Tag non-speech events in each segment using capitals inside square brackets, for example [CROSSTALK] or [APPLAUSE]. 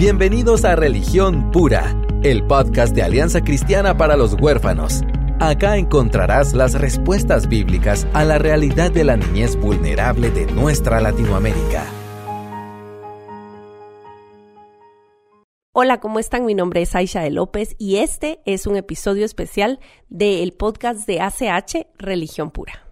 Bienvenidos a Religión Pura, el podcast de Alianza Cristiana para los Huérfanos. Acá encontrarás las respuestas bíblicas a la realidad de la niñez vulnerable de nuestra Latinoamérica. Hola, ¿cómo están? Mi nombre es Aisha de López y este es un episodio especial del podcast de ACH Religión Pura.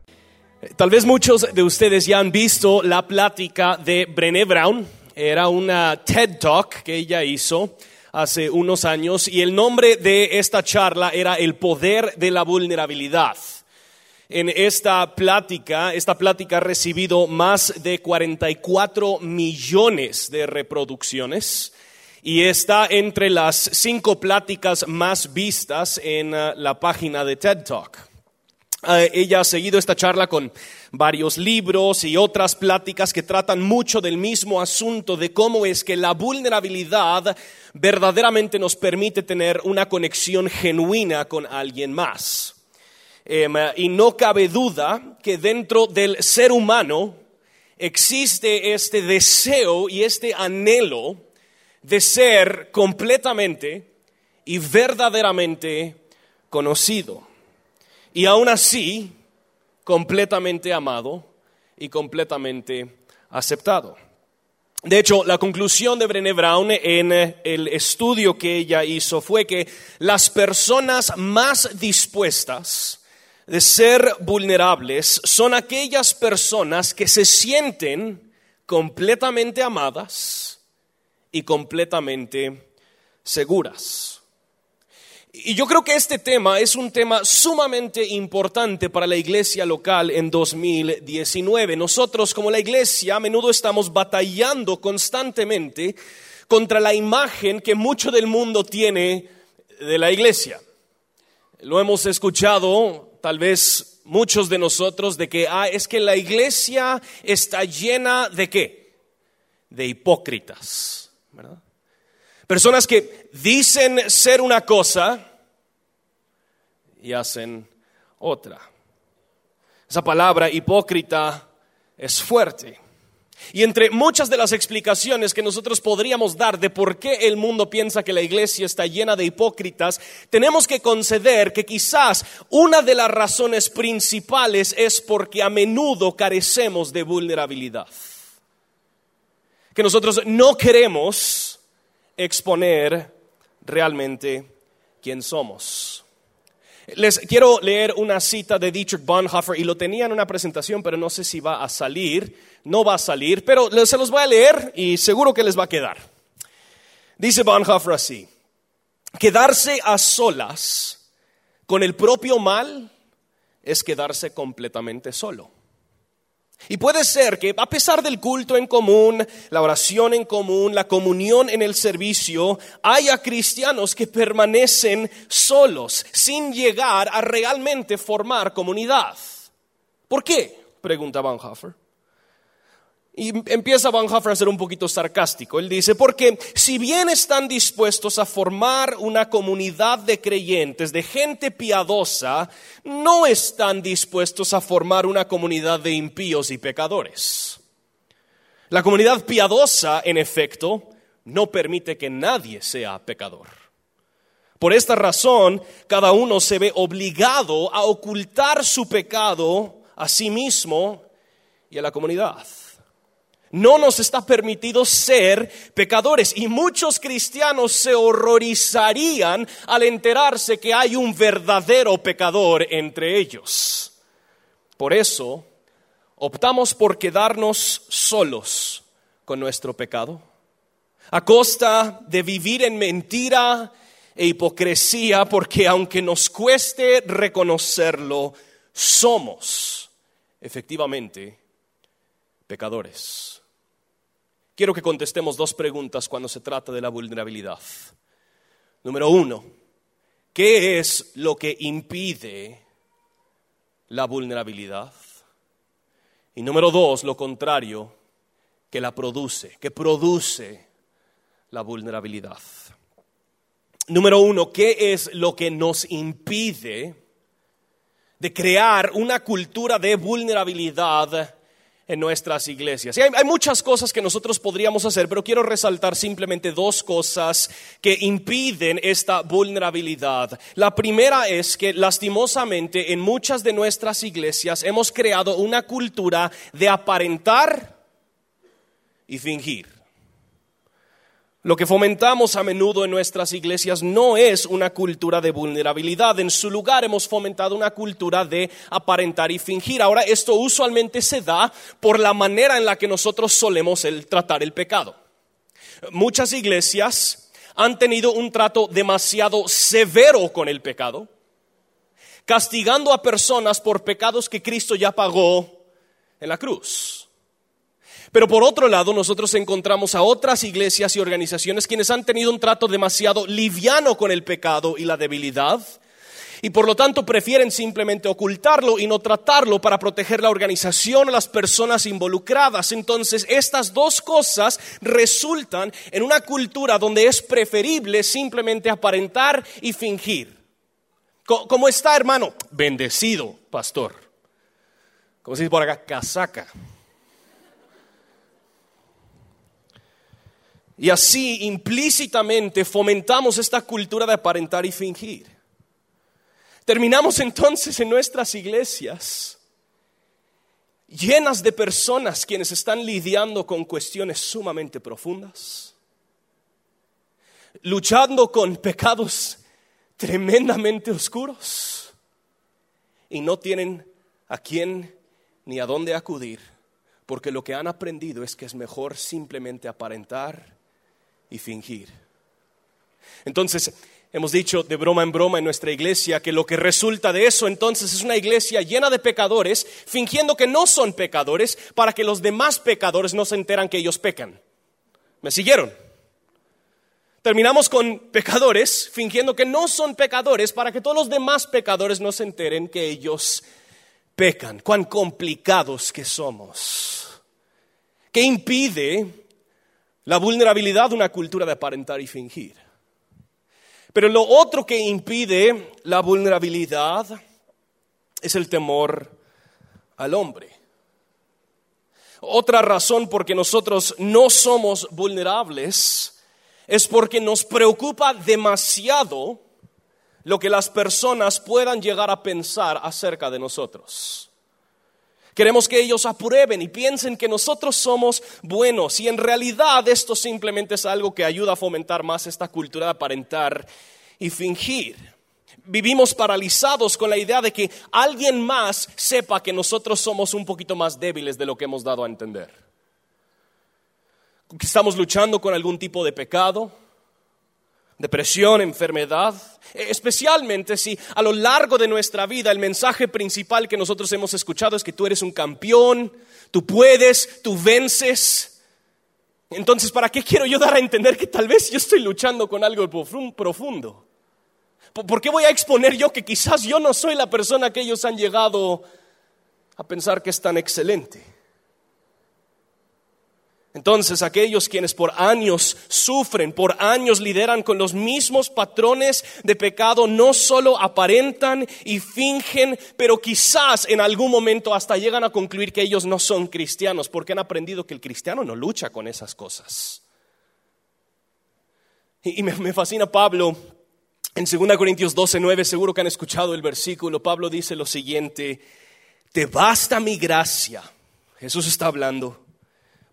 Tal vez muchos de ustedes ya han visto la plática de Brené Brown. Era una TED Talk que ella hizo hace unos años y el nombre de esta charla era El poder de la vulnerabilidad. En esta plática, esta plática ha recibido más de 44 millones de reproducciones y está entre las cinco pláticas más vistas en uh, la página de TED Talk. Uh, ella ha seguido esta charla con varios libros y otras pláticas que tratan mucho del mismo asunto de cómo es que la vulnerabilidad verdaderamente nos permite tener una conexión genuina con alguien más. Em, y no cabe duda que dentro del ser humano existe este deseo y este anhelo de ser completamente y verdaderamente conocido. Y aún así, completamente amado y completamente aceptado. De hecho, la conclusión de Brené Brown en el estudio que ella hizo fue que las personas más dispuestas de ser vulnerables son aquellas personas que se sienten completamente amadas y completamente seguras. Y yo creo que este tema es un tema sumamente importante para la iglesia local en 2019. Nosotros como la iglesia a menudo estamos batallando constantemente contra la imagen que mucho del mundo tiene de la iglesia. Lo hemos escuchado tal vez muchos de nosotros de que ah, es que la iglesia está llena de qué? De hipócritas, ¿verdad? Personas que dicen ser una cosa y hacen otra. Esa palabra hipócrita es fuerte. Y entre muchas de las explicaciones que nosotros podríamos dar de por qué el mundo piensa que la iglesia está llena de hipócritas, tenemos que conceder que quizás una de las razones principales es porque a menudo carecemos de vulnerabilidad. Que nosotros no queremos exponer realmente quién somos. Les quiero leer una cita de Dietrich Bonhoeffer y lo tenía en una presentación, pero no sé si va a salir. No va a salir, pero se los voy a leer y seguro que les va a quedar. Dice Bonhoeffer así: Quedarse a solas con el propio mal es quedarse completamente solo. Y puede ser que a pesar del culto en común, la oración en común, la comunión en el servicio, haya cristianos que permanecen solos, sin llegar a realmente formar comunidad. ¿Por qué? Pregunta Bonhoeffer. Y empieza Bonhoeffer a ser un poquito sarcástico. Él dice, porque si bien están dispuestos a formar una comunidad de creyentes, de gente piadosa, no están dispuestos a formar una comunidad de impíos y pecadores. La comunidad piadosa, en efecto, no permite que nadie sea pecador. Por esta razón, cada uno se ve obligado a ocultar su pecado a sí mismo y a la comunidad. No nos está permitido ser pecadores y muchos cristianos se horrorizarían al enterarse que hay un verdadero pecador entre ellos. Por eso optamos por quedarnos solos con nuestro pecado, a costa de vivir en mentira e hipocresía, porque aunque nos cueste reconocerlo, somos efectivamente pecadores. Quiero que contestemos dos preguntas cuando se trata de la vulnerabilidad. Número uno, ¿qué es lo que impide la vulnerabilidad? Y número dos, lo contrario, que la produce, que produce la vulnerabilidad. Número uno, ¿qué es lo que nos impide de crear una cultura de vulnerabilidad en nuestras iglesias. Y hay, hay, muchas cosas que nosotros podríamos hacer, pero quiero resaltar simplemente dos cosas que impiden esta vulnerabilidad. La primera es que lastimosamente en muchas de nuestras iglesias hemos creado una cultura de aparentar y fingir. Lo que fomentamos a menudo en nuestras iglesias no es una cultura de vulnerabilidad. En su lugar hemos fomentado una cultura de aparentar y fingir. Ahora, esto usualmente se da por la manera en la que nosotros solemos tratar el pecado. Muchas iglesias han tenido un trato demasiado severo con el pecado, castigando a personas por pecados que Cristo ya pagó en la cruz. Pero por otro lado, nosotros encontramos a otras iglesias y organizaciones quienes han tenido un trato demasiado liviano con el pecado y la debilidad y por lo tanto prefieren simplemente ocultarlo y no tratarlo para proteger la organización a las personas involucradas. Entonces, estas dos cosas resultan en una cultura donde es preferible simplemente aparentar y fingir. ¿Cómo está, hermano? Bendecido, pastor. Como se dice por acá, casaca. Y así implícitamente fomentamos esta cultura de aparentar y fingir. Terminamos entonces en nuestras iglesias llenas de personas quienes están lidiando con cuestiones sumamente profundas, luchando con pecados tremendamente oscuros y no tienen a quién ni a dónde acudir, porque lo que han aprendido es que es mejor simplemente aparentar y fingir. Entonces, hemos dicho de broma en broma en nuestra iglesia que lo que resulta de eso entonces es una iglesia llena de pecadores, fingiendo que no son pecadores, para que los demás pecadores no se enteran que ellos pecan. ¿Me siguieron? Terminamos con pecadores fingiendo que no son pecadores para que todos los demás pecadores no se enteren que ellos pecan. Cuán complicados que somos. ¿Qué impide la vulnerabilidad, una cultura de aparentar y fingir. Pero lo otro que impide la vulnerabilidad es el temor al hombre. Otra razón por que nosotros no somos vulnerables es porque nos preocupa demasiado lo que las personas puedan llegar a pensar acerca de nosotros. Queremos que ellos aprueben y piensen que nosotros somos buenos y en realidad esto simplemente es algo que ayuda a fomentar más esta cultura de aparentar y fingir. Vivimos paralizados con la idea de que alguien más sepa que nosotros somos un poquito más débiles de lo que hemos dado a entender. Estamos luchando con algún tipo de pecado, depresión, enfermedad, especialmente si a lo largo de nuestra vida el mensaje principal que nosotros hemos escuchado es que tú eres un campeón, tú puedes, tú vences. Entonces, ¿para qué quiero yo dar a entender que tal vez yo estoy luchando con algo profundo? ¿Por qué voy a exponer yo que quizás yo no soy la persona que ellos han llegado a pensar que es tan excelente? Entonces aquellos quienes por años sufren, por años lideran con los mismos patrones de pecado, no solo aparentan y fingen, pero quizás en algún momento hasta llegan a concluir que ellos no son cristianos, porque han aprendido que el cristiano no lucha con esas cosas. Y, me, fascina Pablo en 2 Corintios 12, 9, seguro que han escuchado el versículo, Pablo dice lo siguiente, te basta mi gracia, Jesús está hablando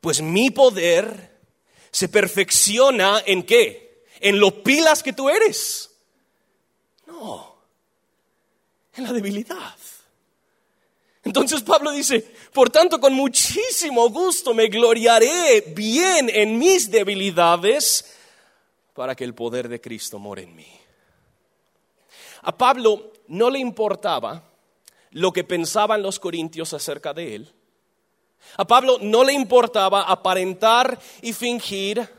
pues mi poder se perfecciona en qué? En lo pilas que tú eres. No, en la debilidad. Entonces Pablo dice, por tanto con muchísimo gusto me gloriaré bien en mis debilidades para que el poder de Cristo more en mí. A Pablo no le importaba lo que pensaban los corintios acerca de él. A Pablo no le importaba aparentar y fingir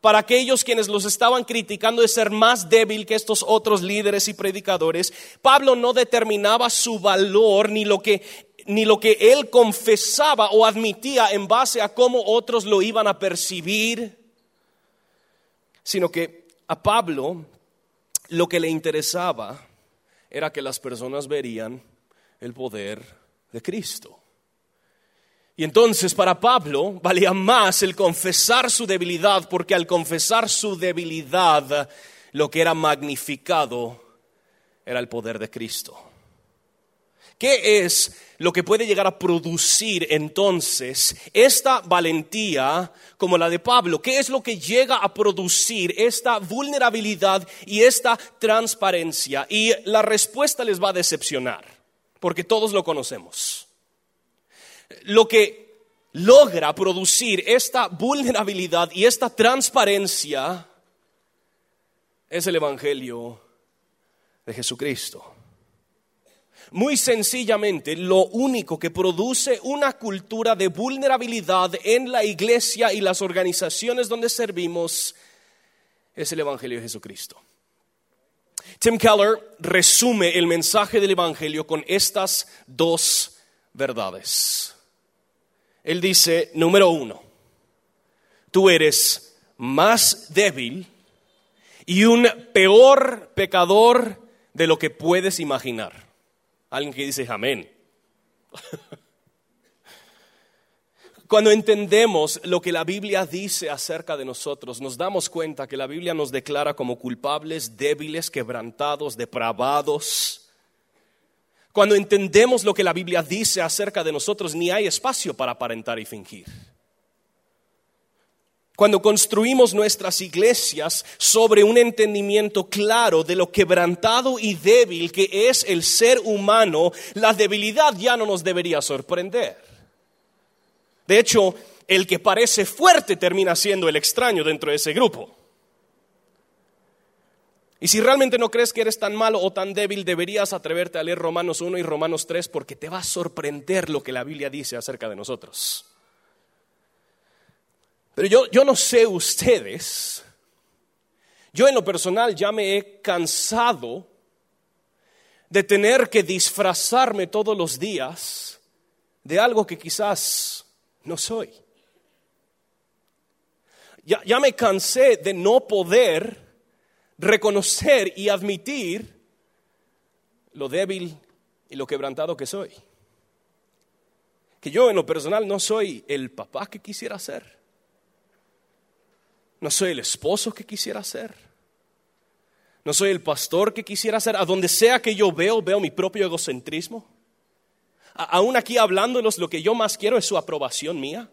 para aquellos quienes los estaban criticando de ser más débil que estos otros líderes y predicadores. Pablo no determinaba su valor ni lo que ni lo que él confesaba o admitía en base a cómo otros lo iban a percibir, sino que a Pablo lo que le interesaba era que las personas verían el poder de Cristo. Y entonces para Pablo valía más el confesar su debilidad, porque al confesar su debilidad, lo que era magnificado era el poder de Cristo. ¿Qué es lo que puede llegar a producir entonces esta valentía como la de Pablo? ¿Qué es lo que llega a producir esta vulnerabilidad y esta transparencia? Y la respuesta les va a decepcionar, porque todos lo conocemos lo que logra producir esta vulnerabilidad y esta transparencia es el Evangelio de Jesucristo. Muy sencillamente, lo único que produce una cultura de vulnerabilidad en la iglesia y las organizaciones donde servimos es el Evangelio de Jesucristo. Tim Keller resume el mensaje del Evangelio con estas dos verdades. Él dice, número uno, tú eres más débil y un peor pecador de lo que puedes imaginar. Alguien que dice amén. [LAUGHS] Cuando entendemos lo que la Biblia dice acerca de nosotros, nos damos cuenta que la Biblia nos declara como culpables, débiles, quebrantados, depravados, cuando entendemos lo que la Biblia dice acerca de nosotros, ni hay espacio para aparentar y fingir. Cuando construimos nuestras iglesias sobre un entendimiento claro de lo quebrantado y débil que es el ser humano, la debilidad ya no nos debería sorprender. De hecho, el que parece fuerte termina siendo el extraño dentro de ese grupo. Y si realmente no crees que eres tan malo o tan débil, deberías atreverte a leer Romanos 1 y Romanos 3 porque te va a sorprender lo que la Biblia dice acerca de nosotros. Pero yo, yo no sé ustedes, yo en lo personal ya me he cansado de tener que disfrazarme todos los días de algo que quizás no soy. Ya, ya me cansé de no poder reconocer y admitir lo débil y lo quebrantado que soy. Que yo en lo personal no soy el papá que quisiera ser. No soy el esposo que quisiera ser. No soy el pastor que quisiera ser. A donde sea que yo veo, veo mi propio egocentrismo. aún aquí hablándonos, lo que yo más quiero es su aprobación mía.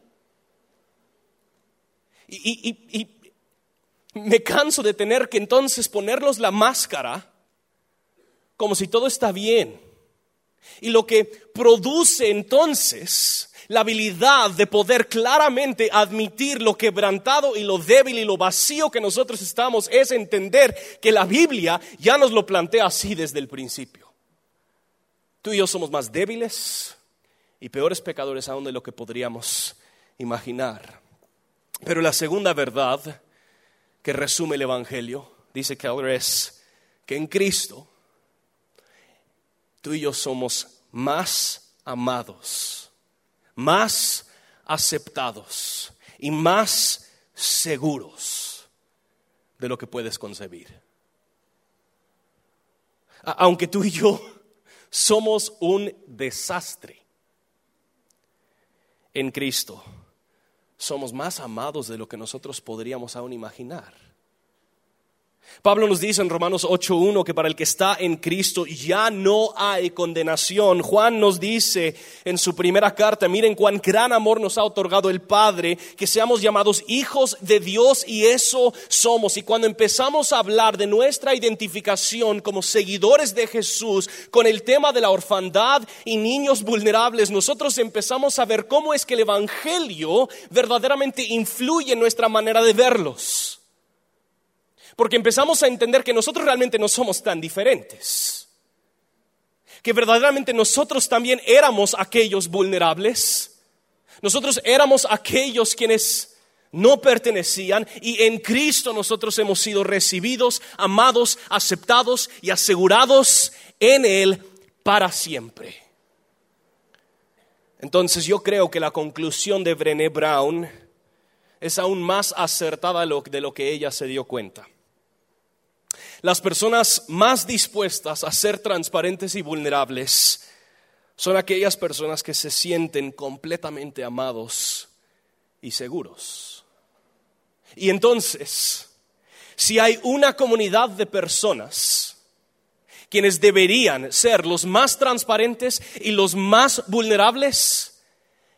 y, me canso de tener que entonces ponerlos la máscara como si todo está bien. Y lo que produce entonces la habilidad de poder claramente admitir lo quebrantado y lo débil y lo vacío que nosotros estamos es entender que la Biblia ya nos lo plantea así desde el principio. Tú y yo somos más débiles y peores pecadores aún de lo que podríamos imaginar. Pero la segunda verdad que resume el Evangelio, dice ahora es que en Cristo tú y yo somos más amados, más aceptados y más seguros de lo que puedes concebir. Aunque tú y yo somos un desastre en Cristo somos más amados de lo que nosotros podríamos aún imaginar. Pablo nos dice en Romanos 8.1 que para el que está en Cristo ya no hay condenación. Juan nos dice en su primera carta, miren cuán gran amor nos ha otorgado el Padre, que seamos llamados hijos de Dios y eso somos. Y cuando empezamos a hablar de nuestra identificación como seguidores de Jesús con el tema de la orfandad y niños vulnerables, nosotros empezamos a ver cómo es que el Evangelio verdaderamente influye en nuestra manera de verlos. Porque empezamos a entender que nosotros realmente no somos tan diferentes. Que verdaderamente nosotros también éramos aquellos vulnerables. Nosotros éramos aquellos quienes no pertenecían y en Cristo nosotros hemos sido recibidos, amados, aceptados y asegurados en Él para siempre. Entonces yo creo que la conclusión de Brené Brown es aún más acertada de lo que ella se dio cuenta. Las personas más dispuestas a ser transparentes y vulnerables son aquellas personas que se sienten completamente amados y seguros. Y entonces, si hay una comunidad de personas quienes deberían ser los más transparentes y los más vulnerables,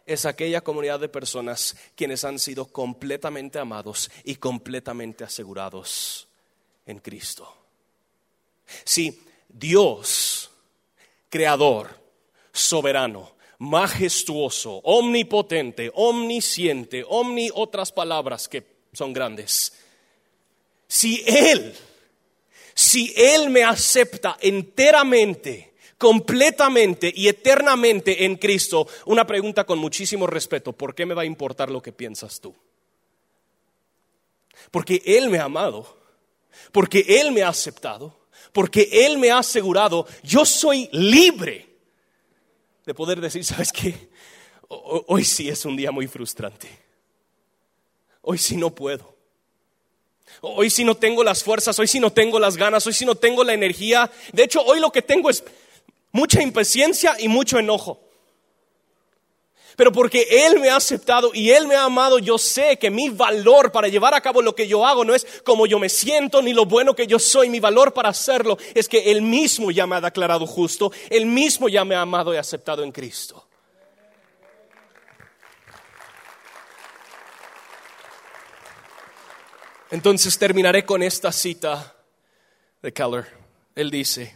es aquella comunidad de personas quienes han sido completamente amados y completamente asegurados en Cristo. Si Dios, creador, soberano, majestuoso, omnipotente, omnisciente, omni otras palabras que son grandes, si Él, si Él me acepta enteramente, completamente y eternamente en Cristo, una pregunta con muchísimo respeto, ¿por qué me va a importar lo que piensas tú? Porque Él me ha amado, porque Él me ha aceptado, porque Él me ha asegurado, yo soy libre de poder decir, ¿sabes qué? Hoy sí es un día muy frustrante. Hoy sí no puedo. Hoy sí no tengo las fuerzas, hoy sí no tengo las ganas, hoy sí no tengo la energía. De hecho, hoy lo que tengo es mucha impaciencia y mucho enojo. Pero porque Él me ha aceptado y Él me ha amado, yo sé que mi valor para llevar a cabo lo que yo hago no es como yo me siento ni lo bueno que yo soy. Mi valor para hacerlo es que Él mismo ya me ha declarado justo, Él mismo ya me ha amado y aceptado en Cristo. Entonces terminaré con esta cita de Keller. Él dice,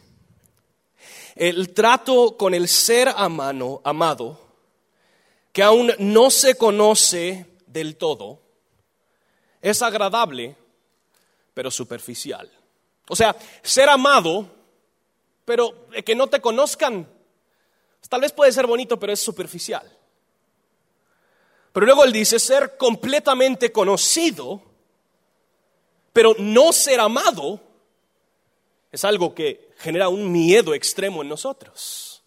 el trato con el ser amano, amado, que aún no se conoce del todo, es agradable, pero superficial. O sea, ser amado, pero que no te conozcan, tal vez puede ser bonito, pero es superficial. Pero luego él dice ser completamente conocido, pero no ser amado es algo que genera un miedo extremo en nosotros.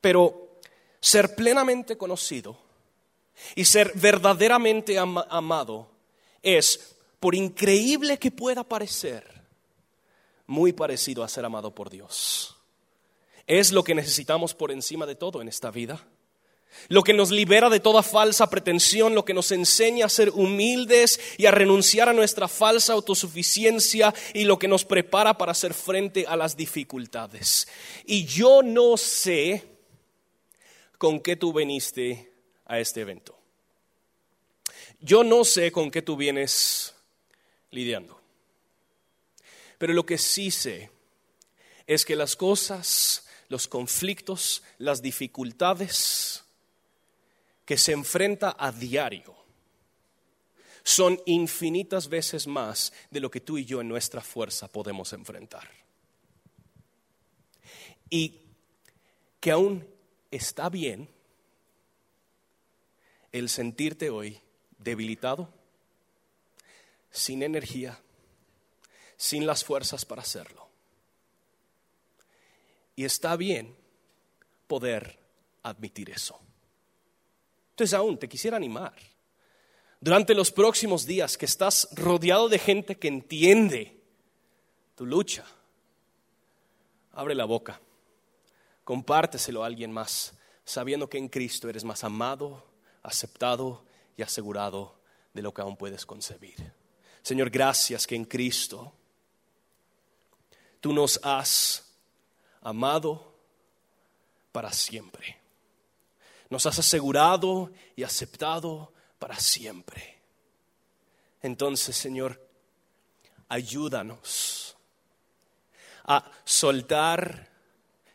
Pero ser plenamente conocido y ser verdaderamente amado es, por increíble que pueda parecer, muy parecido a ser amado por Dios. Es lo que necesitamos por encima de todo en esta vida lo que nos libera de toda falsa pretensión, lo que nos enseña a ser humildes y a renunciar a nuestra falsa autosuficiencia y lo que nos prepara para hacer frente a las dificultades. Y yo no sé con qué tú viniste a este evento. Yo no sé con qué tú vienes lidiando. Pero lo que sí sé es que las cosas, los conflictos, las dificultades, que se enfrenta a diario son infinitas veces más de lo que tú y yo en nuestra fuerza podemos enfrentar. Y que aún está bien el sentirte hoy debilitado, sin energía, sin las fuerzas para hacerlo. Y está bien poder admitir eso. Entonces aún te quisiera animar. Durante los próximos días que estás rodeado de gente que entiende tu lucha, abre la boca, compárteselo a alguien más, sabiendo que en Cristo eres más amado, aceptado y asegurado de lo que aún puedes concebir. Señor, gracias que en Cristo tú nos has amado para siempre nos has asegurado y aceptado para siempre. Entonces, Señor, ayúdanos a soltar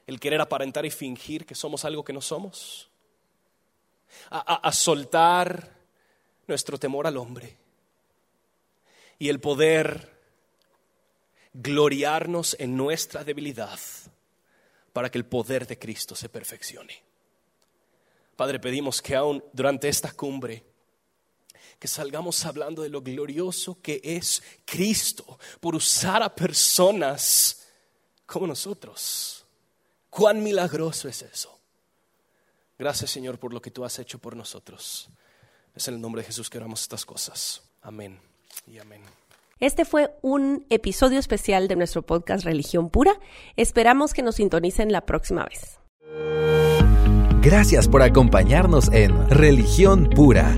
el querer aparentar y fingir que somos algo que no somos, a, soltar nuestro temor al hombre y el poder gloriarnos en nuestra debilidad para que el poder de Cristo se perfeccione. Padre, pedimos que aún durante esta cumbre, que salgamos hablando de lo glorioso que es Cristo por usar a personas como nosotros. Cuán milagroso es eso. Gracias Señor por lo que tú has hecho por nosotros. Es en el nombre de Jesús que oramos estas cosas. Amén y amén. Este fue un episodio especial de nuestro podcast Religión Pura. Esperamos que nos sintonicen la próxima vez. Gracias por acompañarnos en Religión Pura,